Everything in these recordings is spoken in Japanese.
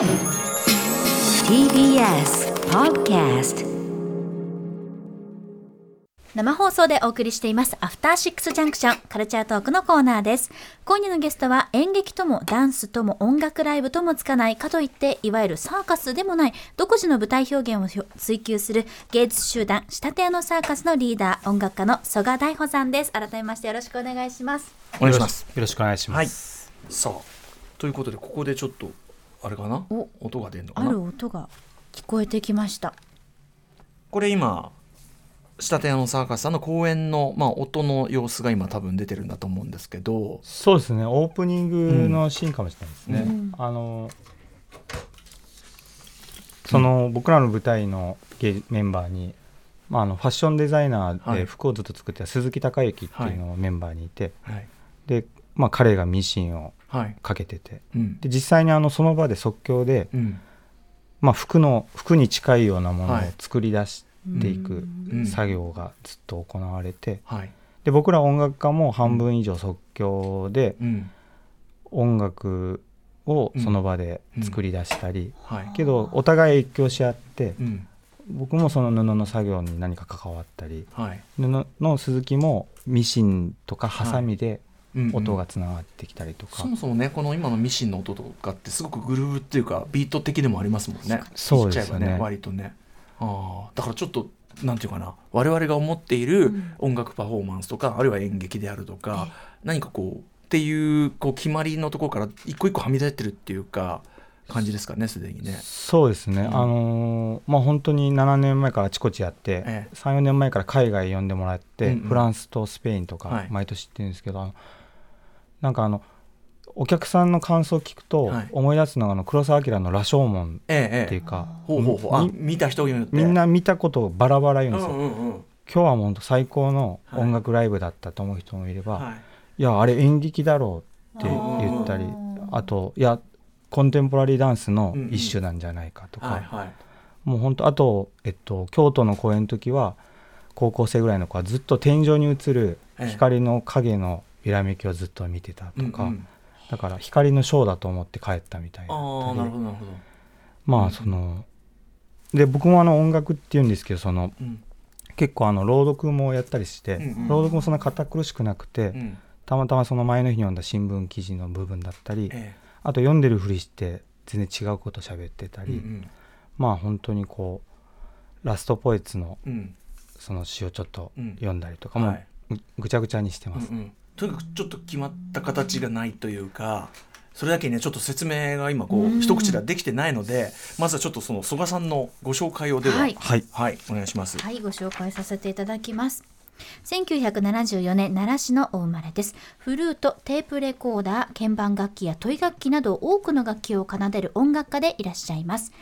TBS Podcast 生放送でお送りしていますアフターシックスジャンクションカルチャートークのコーナーです今夜のゲストは演劇ともダンスとも音楽ライブともつかないかといっていわゆるサーカスでもない独自の舞台表現を追求する芸術集団仕立て屋のサーカスのリーダー音楽家の曽我大穂さんです改めましてよろしくお願いしますお願いします。よろしくお願いしはい。ます。さあ、ということで、ここでちょっと、あれかな？お音が出るのかあなる音が聞こえてきました。これ今、仕立て屋のサーカスさんの公演の、まあ、音の様子が今多分出てるんだと思うんですけど、そうですね。オープニングのシーンかもしれないですね。うん。あのその、僕らの舞台の芸メンバーに、まあ、あのファッションデザイナーはい。で服をずっと作ってた鈴木孝之っていうのがメンバーにいて、はい。で、まあ、彼がミシンをはい。かけててうん。で実際にあのその場で即興で、うん。まあ、服の服に近いようなものをはい作り出していくうん作業がずっと行われて、はい。で僕ら音楽家も半分以上即興でうん。音楽をその場で作り出したり、はい。けどお互い影響し合ってうん。僕もその布の作業に何か関わったりはい。布の鈴木もミシンとかハサミでうん音がつながってきたりとか、そもそもねこの今のミシンの音とかってすごくグルーヴっていうかビート的でもありますもんね。そうですよね。ちっちゃいわ割とね。ああだからちょっとなんていうかな。我々が思っている音楽パフォーマンスとか、あるいは演劇であるとか、何かこうっていうこう決まりのところから一個一個はみ出てるっていうか感じですかねすでにね。そうですね、ん。あのーまあ本当に7年前からあちこちやって、ええ。34年前から海外呼んでもらって、うんうん。フランスとスペインとはい。か毎年行ってるんですけど、あのなんかあのお客さんの感想を聞くとはい。思い出すのがあの黒澤明の「羅生門」っていうか、ほうほうほう。見た人によって。みんな見たことをバラバラ言うんですよ、うんうんうん。今日は本当最高の音楽ライブだったと思う人もいれば、い、はい。やあれ演劇だろうって言ったりあといやコンテンポラリーダンスの一種なんじゃないかとか、はいはい。もう本当あと、えっと、京都の公演の時は高校生ぐらいの子はずっと天井に映るええ。光の影の揺らめきをずっと見てたとか、うんうん。だから光のショーだと思って帰ったみたいなああなるほどなるほど。まあそので僕もあの音楽っていうんですけどそのうん。結構あの朗読もやったりして、うんうん。朗読もそんな堅苦しくなくて、うん。たまたまその前の日に読んだ新聞記事の部分だったり、えあと読んでるふりして全然違うこと喋ってたり、えうんうん。まあ本当にこうラストポエツのうん。その詩をちょっとうん。読んだりとかも、ぐちゃぐちゃにしてます、うんうんとにかくちょっと決まった形がないというかそれだけにねちょっと説明が今こう、うん一口ではできてないのでまずはちょっとその曽我さんのご紹介をでははいはいはい、お願いします。はい、ご紹介させていただきます。1974年奈良市のお生まれです。フルート、テープレコーダー、鍵盤楽器やトイ楽器など多くの楽器を奏でる音楽家でいらっしゃいます。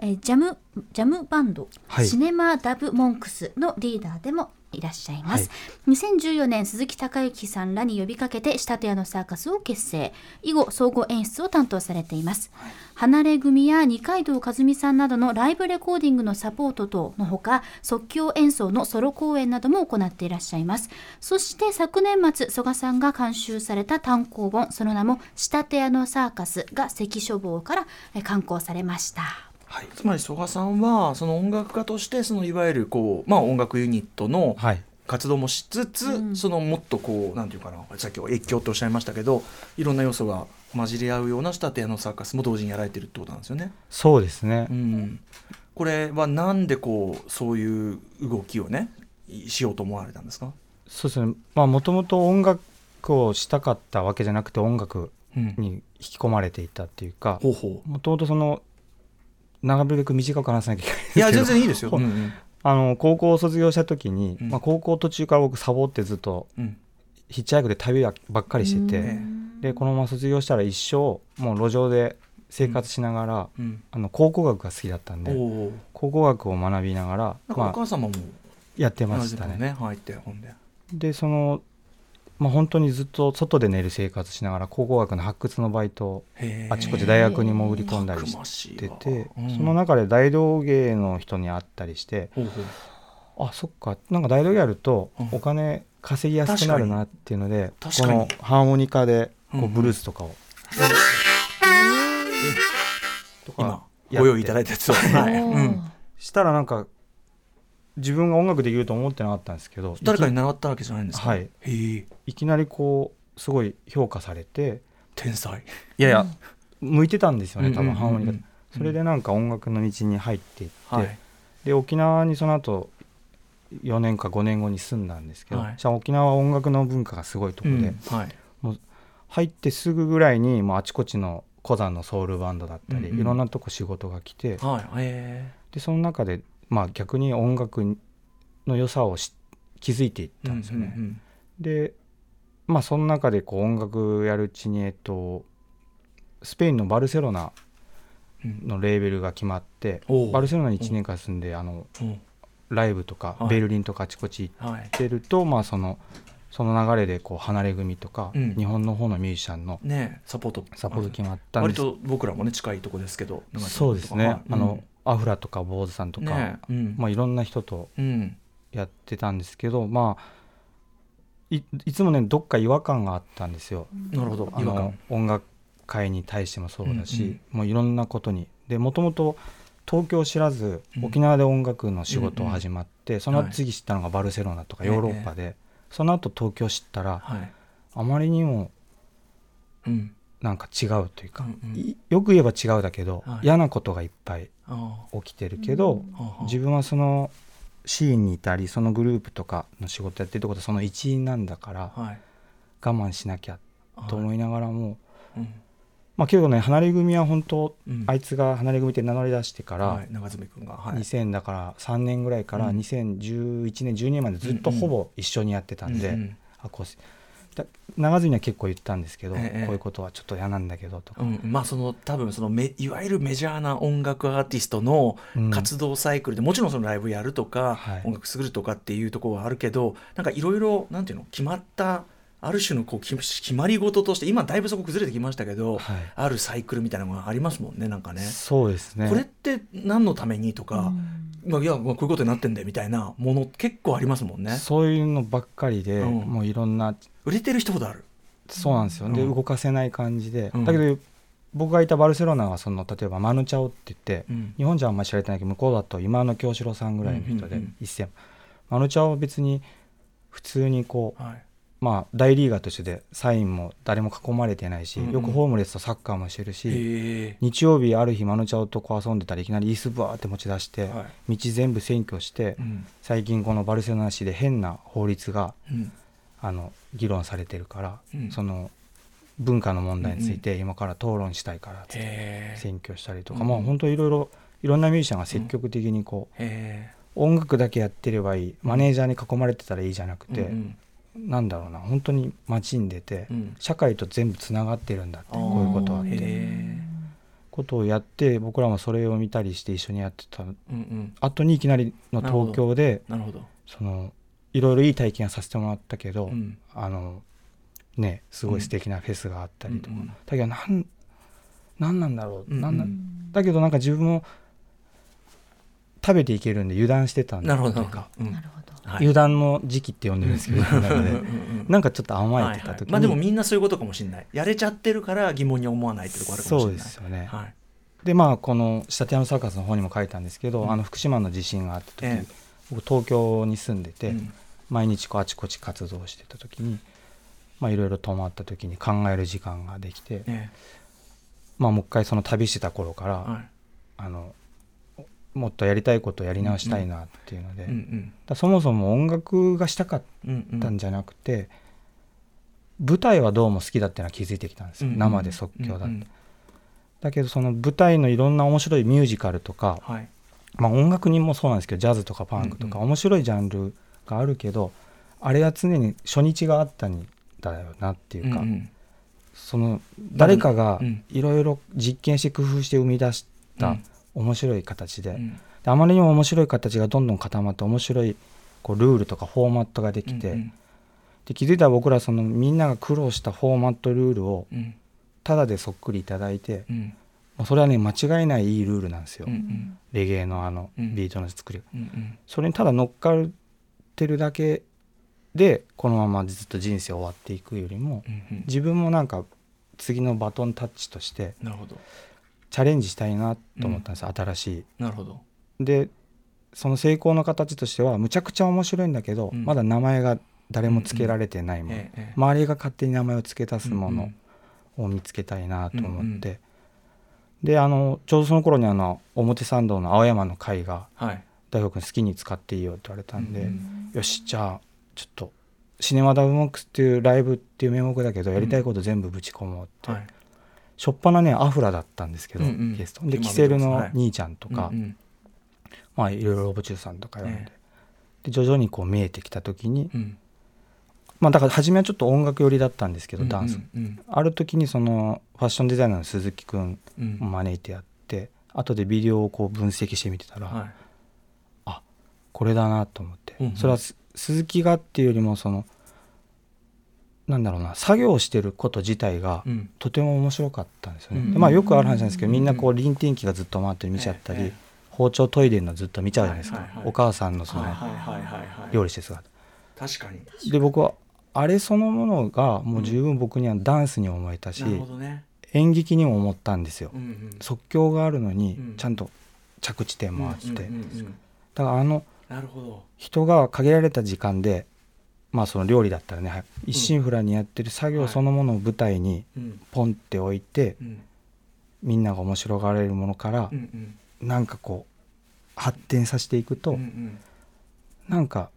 えージャムジャムバンド、はいシネマダブモンクスのリーダーでもいらっしゃいます、2014年鈴木孝之さんらに呼びかけて仕立て屋のサーカスを結成。以後総合演出を担当されています、離れ組や二階堂和美さんなどのライブレコーディングのサポート等のほか即興演奏のソロ公演なども行っていらっしゃいます。そして昨年末曽我さんが監修された単行本その名も仕立て屋のサーカスが関書房からえ刊行されましたはい、つまり曽我さんはその音楽家としてそのいわゆるこう、まあ、音楽ユニットのはい。活動もしつつ、そのもっとこうなんていうかなさっきは越境とおっしゃいましたけどいろんな要素が混じり合うような仕立て屋のサーカスも同時にやられてるってことなんですよね。そうですね、うん、これはなんでこうそういう動きをねしようと思われたんですか、そうですね。まあもともと音楽をしたかったわけじゃなくて音楽うん、に引き込まれていたっていうかほうほう。もともとその長るべく短く話さなきゃいけないんですいや全然いいですよ。ほうんん。あの高校を卒業した時に、うん。まあ、高校途中から僕サボってずっとうん。ヒッチハイクで旅ばっかりしてて、えでこのまま卒業したら一生もう路上で生活しながら、うん。あの考古学が好きだったんで考古学を学びながら、おまあ、母様もやってましたね。だね入って本で。でその、まあ、本当にずっと外で寝る生活しながら考古学の発掘のバイトあちこち大学に潜り込んだりしてて、うん。その中で大道芸の人に会ったりしてほうほうあそっか。なんか大道芸やるとうん。お金稼ぎやすくなるなっていうので、このハーモニカでこうブルースとかを、と今やって。ご用意いただいたやつを、はい。したらなんか自分が音楽できると思ってなかったんですけど誰かにい習ったわけじゃないんですか、はい。いきなりこうすごい評価されて天才。いやいや、向いてたんですよね多分ハーモニカ。それでなんか音楽の道に入っていって、はい。で沖縄にその後4年か5年後に住んだんですけど、はい。沖縄は音楽の文化がすごいとこで、うん。はい。入ってすぐぐらいにもうあちこちの古山のソウルバンドだったり、うんうん。いろんなとこ仕事が来てはい。へでその中で、まあ、逆に音楽の良さをし気づいていっえたんですよね。うんうんでまあその中でこう音楽やるうちに、えっと、スペインのバルセロナうん。のレーベルが決まっておう。バルセロナに1年間住んであのう。んライブとかはい。ベルリンとかあちこち行っはいてると、まあそのその流れでこう離れ組とか、うん。日本の方のミュージシャンのねえサポート。サポート決まったんです。割と僕らもね近いとこですけどそうですね、はい。あの、アフラとか坊主さんとか、ねえうん。まあ、いろんな人とうん。やってたんですけどまあいいつもねどっか違和感があったんですよ。なるほど音楽界に対してもそうだし、うんうんもういろんなことに。でもともと東京知らずうん。沖縄で音楽の仕事を始まって、そのはい次知ったのがバルセロナとかええヨーロッパで、その後東京知ったらはい。あまりにもうんなんか違うというか、うんうん。いよく言えば違うだけど、はい。嫌なことがいっぱいあ起きてるけど、あはあ自分はそのシーンにいたりそのグループとかの仕事やってるってことはその一員なんだからはい。我慢しなきゃと思いながらも、うん。まあけどね離れ組は本当、うん。あいつが離れ組って名乗り出してから、はい長住君が。はい。2000だから3年ぐらいからうん。2011年12年までずっとほぼ一緒にやってたんで、うんうん。あこうしだ長住には結構言ったんですけど、ええこういうことはちょっと嫌なんだけどとか、うん、まあその多分そのめいわゆるメジャーな音楽アーティストのうん。活動サイクルで、もちろんそのライブやるとか、はい。音楽作るとかっていうところはあるけどなんかいろいろなんていうの決まったある種のこう決決まり事として今だいぶそこ崩れてきましたけど、はい。あるサイクルみたいなのがありますもんねなんかね。そうですね。これって何のためにとか、まあ、いやまあこういうことになってんだよみたいなもの結構ありますもんね。そういうのばっかりで、うん。もういろんな売れてる人ほどある。そうなんですよ、でうん。動かせない感じで、うん。だけど僕がいたバルセロナはその例えばマヌチャオって言って、うん。日本じゃあんまり知られてないけど向こうだと今の京志郎さんぐらいの人で、一線マヌチャオは別に普通にこうはいまあ大リーガーとしてでサインも誰も囲まれてないし、よくホームレスとサッカーもしてるし、日曜日ある日マヌチャオとこう遊んでたらいきなり椅子バーって持ち出して、はい。道全部占拠して、うん。最近このバルセロナ市で変な法律がうん。あの議論されてるから、うん。その文化の問題について今から討論したいからってへえ。選挙したりとか、うんまあ本当いろいろいろんなミュージシャンが積極的にこう、へ音楽だけやってればいいマネージャーに囲まれてたらいいじゃなくえて、うんなんだろうな本当に街に出て、うん。社会と全部つながってるんだってこういうことはって。ことをやって僕らもそれを見たりして一緒にやってた。うんうん。後にいきなりの東京でなるほど。そのいろいろいい体験はさせてもらったけど、うん。あのねすごい素敵なフェスがあったりとか、うんうんだけどなんなんなんだろう、うんなんなん。だけどなんか自分も食べていけるんで油断してたんなるほどというかなるほど。うん油断の時期って呼んでるんですけど、僕の中でうん。うんうん。なんかちょっと甘えてたはいはい。時に、まあでもみんなそういうことかもしれない。やれちゃってるから疑問に思わないってとこあるかもしそうれない。ですよね、はい。でまあこの「仕立て屋のサーカス」の方にも書いたんですけど、うん。あの福島の地震があった時、ええ。僕東京に住んでて、うん。毎日こうあちこち活動してた時にまあいろいろ止まった時に考える時間ができて、えまあもう一回その旅してた頃から、えはい。あのもっとやりたいことをやり直したいなっていうので、うんうん。だそもそも音楽がしたかっうんうんたんじゃなくて、舞台はどうも好きだっていうのは気づいてきたんですよ、うんうん。生で即興だって、うんうんだけどその舞台のいろんな面白いミュージカルとか、はい。まあ、音楽にもそうなんですけどジャズとかパンクとかうん面白いジャンルがあるけど、あれは常に初日があったんだよなっていうか、うんうん。その誰かがうんいろいろ実験して工夫して生み出しうたん面白い形で,、うん。であまりにも面白い形がどんどん固まって面白いこうルールとかフォーマットができて、うんで気づいたら僕らそのみんなが苦労したフォーマットルールをうん。ただでそっくりいただいて、うん。もうそれはね間違いないいいルールなんですよ、うんうん。レゲエのあのうん。ビートの作り、うんうん。それにただ乗っかってるだけでこのままずっと人生終わっていくよりもうんうん。自分もなんか次のバトンタッチとしてなるほど。チャレンジしたいなと思ったんです、新しなるほど。い。でその成功の形としてはむちゃくちゃ面白いんだけど、うん。まだ名前が誰も付けられてないもの、ええええ。周りが勝手に名前を付け足すものうんを見つけたいなと思って、うんうんであのちょうどその頃にあの表参道の青山の会がはい。大学に好きに使っていいよって言われたんで、うんよしじゃあちょっとシネマダブモックスっていうライブっていう名目だけどやりたいこと全部ぶち込もうって、はいしょっぱなねアフラだったんですけど、うんうん。ゲスト。で今キセルのはい。兄ちゃんとか、うんうん。まあいろいろロボチューさんとか呼んで,、えで徐々にこう見えてきた時に、うん。まあだから初めはちょっと音楽寄りだったんですけど、うんダンス。うんある時にそのファッションデザイナーの鈴木くんうん。を招いてやって後でビデオをこう分析してみてたら、はい。これだなと思って、うんうん。それはす鈴木がっていうよりもそのなんだろうな作業してること自体がうん。とても面白かったんですよね、うん。でまあよくある話なんですけどみんなこうう臨転機がずっと回って見ちゃったり、ええ包丁研いでるのずっと見ちゃうじゃないですか、はいはいはいお母さんのそのはいはいはいはいはい。料理してる姿。確かに。で僕はあれそのものがもう十分僕にはダンスに思えたし、なるほどね。演劇にも思ったんですよ、うんうん。即興があるのにうん。ちゃんと着地点もあって、うんうんうんうんだからあの人が限られた時間でまあその料理だったらねはい一心不乱にやってる作業そのものを舞台にうん。ポンって置いてうん。みんなが面白がられるものからうんうん。なんかこう発展させていくとうんうん。なんか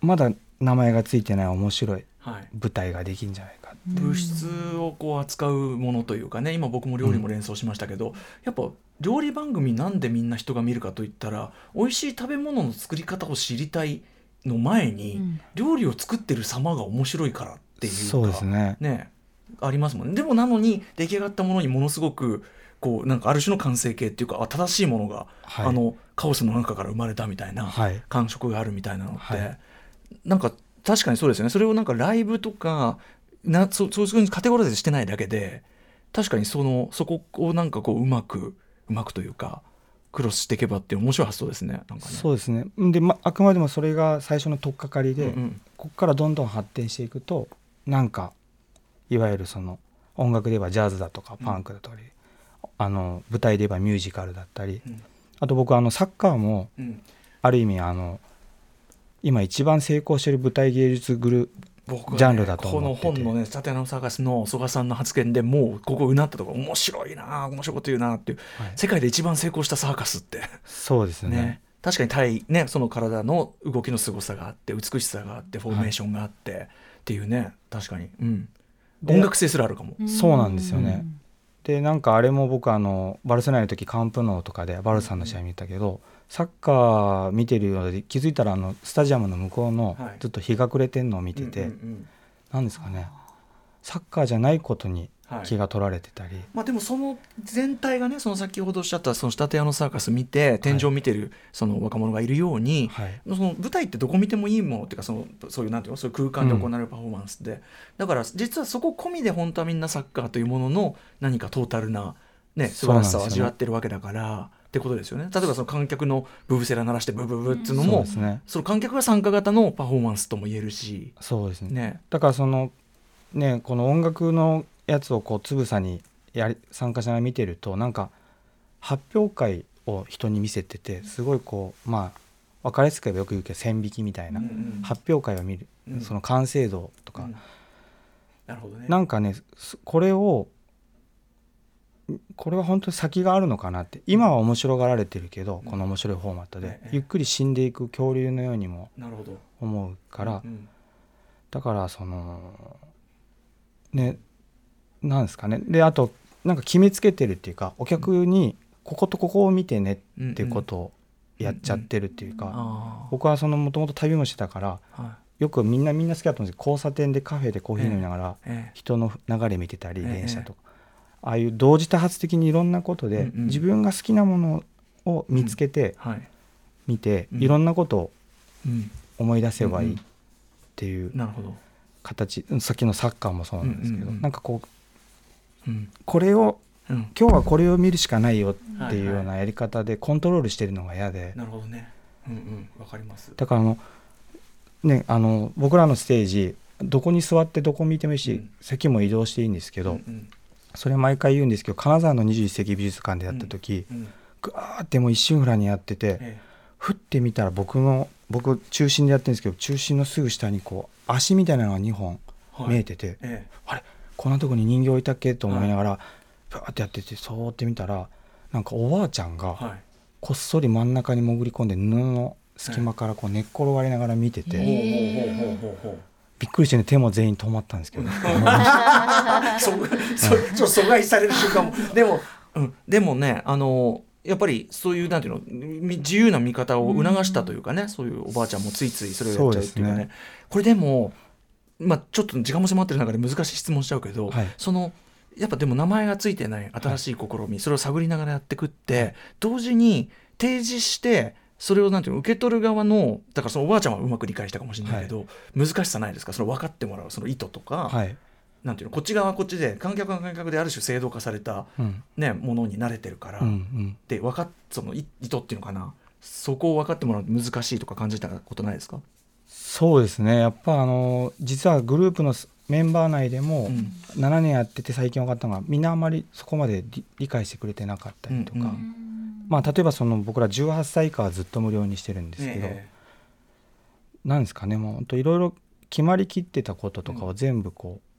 まだ名前がついてない面白いはい。舞台ができるんじゃないか物質をこう扱うものというかね今僕も料理も連想しましたけど、やっぱ料理番組なんでみんな人が見るかといったら美味しい食べ物の作り方を知りたいの前に、うん。料理を作ってる様が面白いからっていうかそうですね。ねありますもんね。でもなのに出来上がったものにものすごくこうなんかある種の完成形っていうかあ正しいものが、はい。あのカオスの中から生まれたみたいな、はい。感触があるみたいなのって、はい。なんか確かにそうですよね。それをなんかライブとかなそそういうふうにカテゴライズしてないだけで確かにそのそこをなんかこううまくうまくというかクロスしていけばって面白い発想ですねね。そうですね。で、ま、あくまでもそれが最初の取っかかりで、うんうん。ここからどんどん発展していくとなんかいわゆるその音楽で言えばジャズだとかパンクだとか、あの舞台で言えばミュージカルだったり、うん。あと僕あのサッカーもうん。ある意味あの今一番成功してる舞台芸術グル僕ジャンルだと思ってて。この本のね「サテナのサーカス」の曽我さんの発言でもうここうなったとこ面白いな面白いこと言うなっていう、はい。世界で一番成功したサーカスって。そうですね。ね。確かに体、ね、その体の動きの凄さがあって美しさがあってフォーメーションがあって、っていうね。確かに、うん、で音楽性すらあるかも。そうなんですよねでなんかあれも僕あのバルセロナの時カンプノーとかでバルサンの試合見たけど、サッカー見てるようで気づいたらあのスタジアムの向こうのはい。ずっと日が暮れてんのを見てて、うんうんうん。なんですかね。サッカーじゃないことにはい気が取られてたり、まあ、でもその全体がねその先ほどおっしゃったその仕立て屋のサーカス見て天井を見てるその若者がいるように、はい。その舞台ってどこ見てもいいものっていうかそのそういうなんていうのそういう空間で行われるパフォーマンスで、だから実はそこ込みで本当はみんなサッカーというものの何かトータルな、ね、素晴らしさを味わってるわけだから、ってことですよね。例えばその観客のブブセラ鳴らしてブブブっていうのそうも、ですね。その観客が参加型のパフォーマンスとも言えるし、そうですね。ね。だからそのねこの音楽のやつをこうつぶさにやり参加者が見てるとなんか発表会を人に見せててすごいこうまあ分かりやすく言えばよく言うけど線引きみたいな、うんうん発表会を見る、うん。その完成度とか、うん。なるほどね。なんかねすこれをこれは本当に先があるのかなって今は面白がられてるけど、うん。この面白いフォーマットで、ええ。ゆっくり死んでいく恐竜のようにも思うから、うん。だからそのねなんですかね。であとなんか決めつけてるっていうかお客にこことここを見てねっていうことをやっちゃってるっていうか、あ僕はそのもともと旅もしてたからあはよくみんなみんな好きだと思うんですけど交差点でカフェでコーヒー飲みながら、人の流れ見てたりええ電車とか、ああいう同時多発的にいろんなことで、うんうん。自分が好きなものを見つけてはい。見て、うん。いろんなことをうん思い出せばいいっうん。うん。ていう形、うんさっきのサッカーもそうなんですけど、うんうんうん。なんかこううんこれをうん、今日はこれを見るしかないよっていうはいはい。ようなやり方でコントロールしてるのが嫌で、なるほどね。うんうん。わかります。だからあのねあの僕らのステージどこに座ってどこ見てもいいし、うん。席も移動していいんですけど、うんうん。それ毎回言うんですけど金沢の21世紀美術館でやった時、うんぐわーってもう一瞬フラにやってて、えふって見たら僕の僕中心でやってるんですけど中心のすぐ下にこう足みたいなのが2本はい。見えてて、ええ。あれ？こんなとこに人形いたっけと思いながらブワーってやっててそうって見たらなんかおばあちゃんがはい。こっそり真ん中に潜り込んで布の隙間からこう寝っ転がりながら見てて、ほうへほうほうほうほう。ほうびっくりしてね手も全員止まったんですけど、そそちょっと阻害される瞬間も。でも、うん、でもねあのやっぱりそういうなんていうのみ自由な見方を促したというかね、そういうおばあちゃんもついついそれをやっちゃうっていうかね。ね。これでも、まあ、ちょっと時間も迫ってる中で難しい質問しちゃうけど、はい。そのやっぱでも名前がついてない新しい試み、それを探りながらやっていくって同時に提示してそれをなんていうの受け取る側のだからそのおばあちゃんはうまく理解したかもしれないけど、難しさないですか？その分かってもらうその意図とか、はい、なんていうのこっち側はこっちで観客は観客である種制度化された、うん。ね、ものに慣れてるから、うんうん、で分かっその意意図っていうのかな？そこを分かってもらうの難しいとか感じたことないですか、そうですね。やっぱあの実はグループのメンバー内でもうん。7年やってて最近分かったのがみんなあまりそこまで理理解してくれてなかったりとか、うん。うんまあ、例えばその僕ら18歳以下はずっと無料にしてるんですけど、え。なんですかね。もう本当いろいろ決まりきってたこととかを全部こう、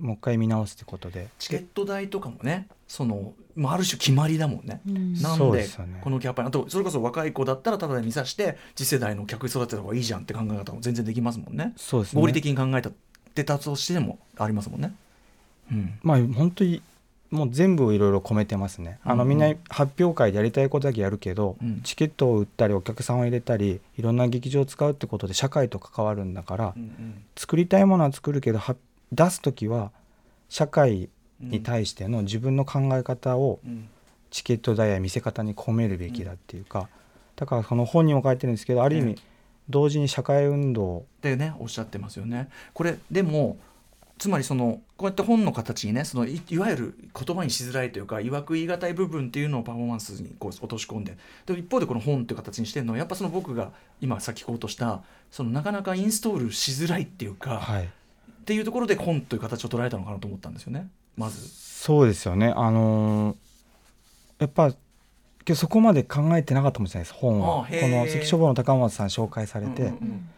もう一回見直すってことで。チケット代とかもねその、まあ、ある種決まりだもんね。うん。なんそうでですよね。このキャパあとそれこそ若い子だったらただで見さして次世代の客育てた方がいいじゃんって考え方も全然できますもんね。そうですね。合理的に考えたってたとしてもありますもんね。うん。まあ本当にもう全部いろいろ込めてますね。あの、みんな発表会でやりたいことだけやるけど、うん。チケットを売ったりお客さんを入れたりいろんな劇場を使うってことで社会と関わるんだから、うんうん。作りたいものは作るけどは出す時は社会に対しての自分の考え方をうん。チケット代や見せ方に込めるべきだっていうか、だからその本にも書いてるんですけどある意え味同時に社会運動ってねおっしゃってますよね。これでもつまりそのこうやって本の形にねそのいいわゆる言葉にしづらいというかいわく言い難い部分っていうのをパフォーマンスにこう落とし込んでで一方でこの本っていう形にしてるのはやっぱその僕が今さっきこうとしたそのなかなかインストールしづらいっていうか、はいっていうところで本という形を捉えたのかなと思ったんですよね。まず。そうですよね。あのーやっぱそこまで考えてなかったかもしれないです本は。この関書房の高松さん紹介されて、うんうん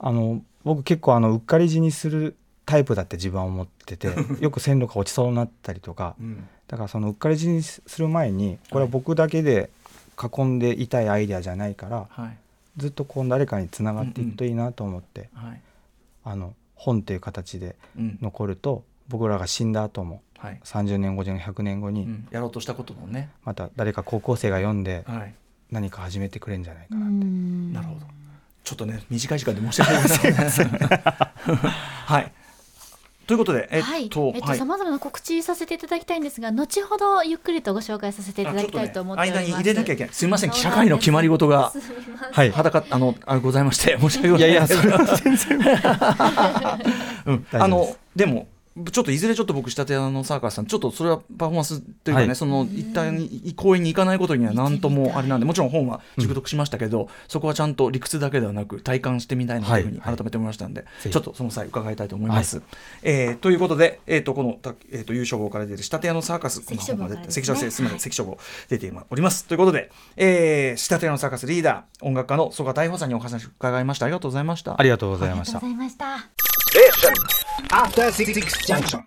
あの僕結構あのうっかり死にするタイプだって自分は思ってて よく線路が落ちそうになったりとか。うん。だからそのうっかり死にする前にこれは僕だけで囲んでいたいアイデアじゃないからはい。ずっとこう誰かにつながっていくといいなと思って、はい。あの本っていう形でうん。残ると僕らが死んだ後もはい。30年後じゃ100年後にうん。やろうとしたことのね、また誰か高校生が読んではい、何か始めてくれるんじゃないかうな、ん。なるほど。ちょっとね短い時間で申し訳ございません。はい。ということで、えっと、はい、えっと、はい。さまざまな告知させていただきたいんですが、後ほどゆっくりとご紹介させていただきたいと思っております。ね間に入れなきゃいけない。すみません、社会の決まり事が。はい。裸あのあございまして申し訳ございません。いやいやそれは全然。うん、あのでもちょっといずれちょっと僕仕立て屋のサーカスさんちょっとそれはパフォーマンスというかね、はい。その一旦に公演に行かないことには何ともあれなんでもちろん本は熟読しましたけど、そこはちゃんと理屈だけではなく体感してみたいなというふうにはい。改めて思いましたんで、ぜひちょっとその際伺いたいと思います。えーということで、えー、とこの、たえー、と優勝号から出てる仕立て屋のサーカス関書房この本が出てからですね。関書す。みませんはい関書号出ております。ということで、えー、仕立て屋のサーカスリーダー音楽家の曽我大穂さんにお話を伺いました。ありがとうございました。ありがとうございました。ありがとうございました。After Six Junction.